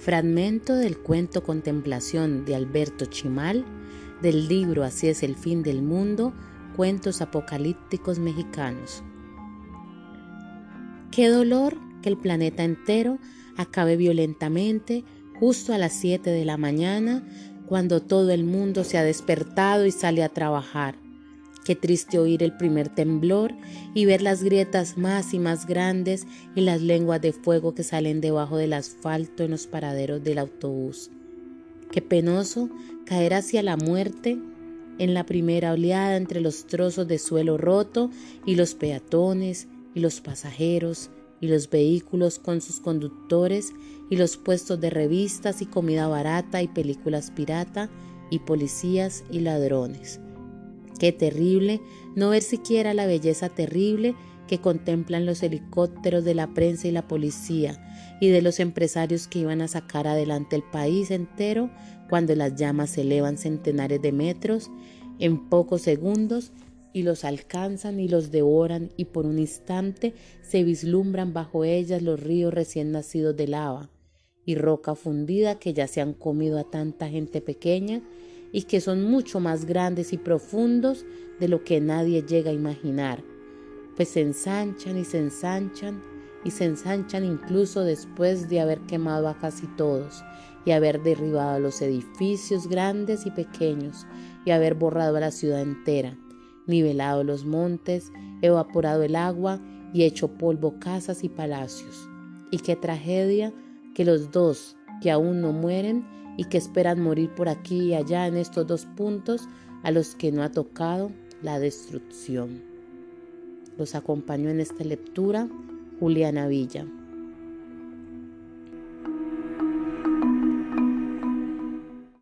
Fragmento del cuento Contemplación de Alberto Chimal, del libro Así es el fin del mundo, cuentos apocalípticos mexicanos. Qué dolor que el planeta entero acabe violentamente justo a las 7 de la mañana, cuando todo el mundo se ha despertado y sale a trabajar. Qué triste oír el primer temblor y ver las grietas más y más grandes y las lenguas de fuego que salen debajo del asfalto en los paraderos del autobús. Qué penoso caer hacia la muerte en la primera oleada entre los trozos de suelo roto y los peatones y los pasajeros y los vehículos con sus conductores y los puestos de revistas y comida barata y películas pirata y policías y ladrones Qué terrible no ver siquiera la belleza terrible que contemplan los helicópteros de la prensa y la policía y de los empresarios que iban a sacar adelante el país entero cuando las llamas se elevan centenares de metros en pocos segundos y los alcanzan y los devoran y por un instante se vislumbran bajo ellas los ríos recién nacidos de lava y roca fundida que ya se han comido a tanta gente pequeña y que son mucho más grandes y profundos de lo que nadie llega a imaginar, pues se ensanchan y se ensanchan y se ensanchan incluso después de haber quemado a casi todos y haber derribado los edificios grandes y pequeños y haber borrado a la ciudad entera, nivelado los montes, evaporado el agua y hecho polvo casas y palacios. Y qué tragedia que los dos que aún no mueren y que esperan morir por aquí y allá en estos dos puntos a los que no ha tocado la destrucción. Los acompañó en esta lectura Juliana Villa.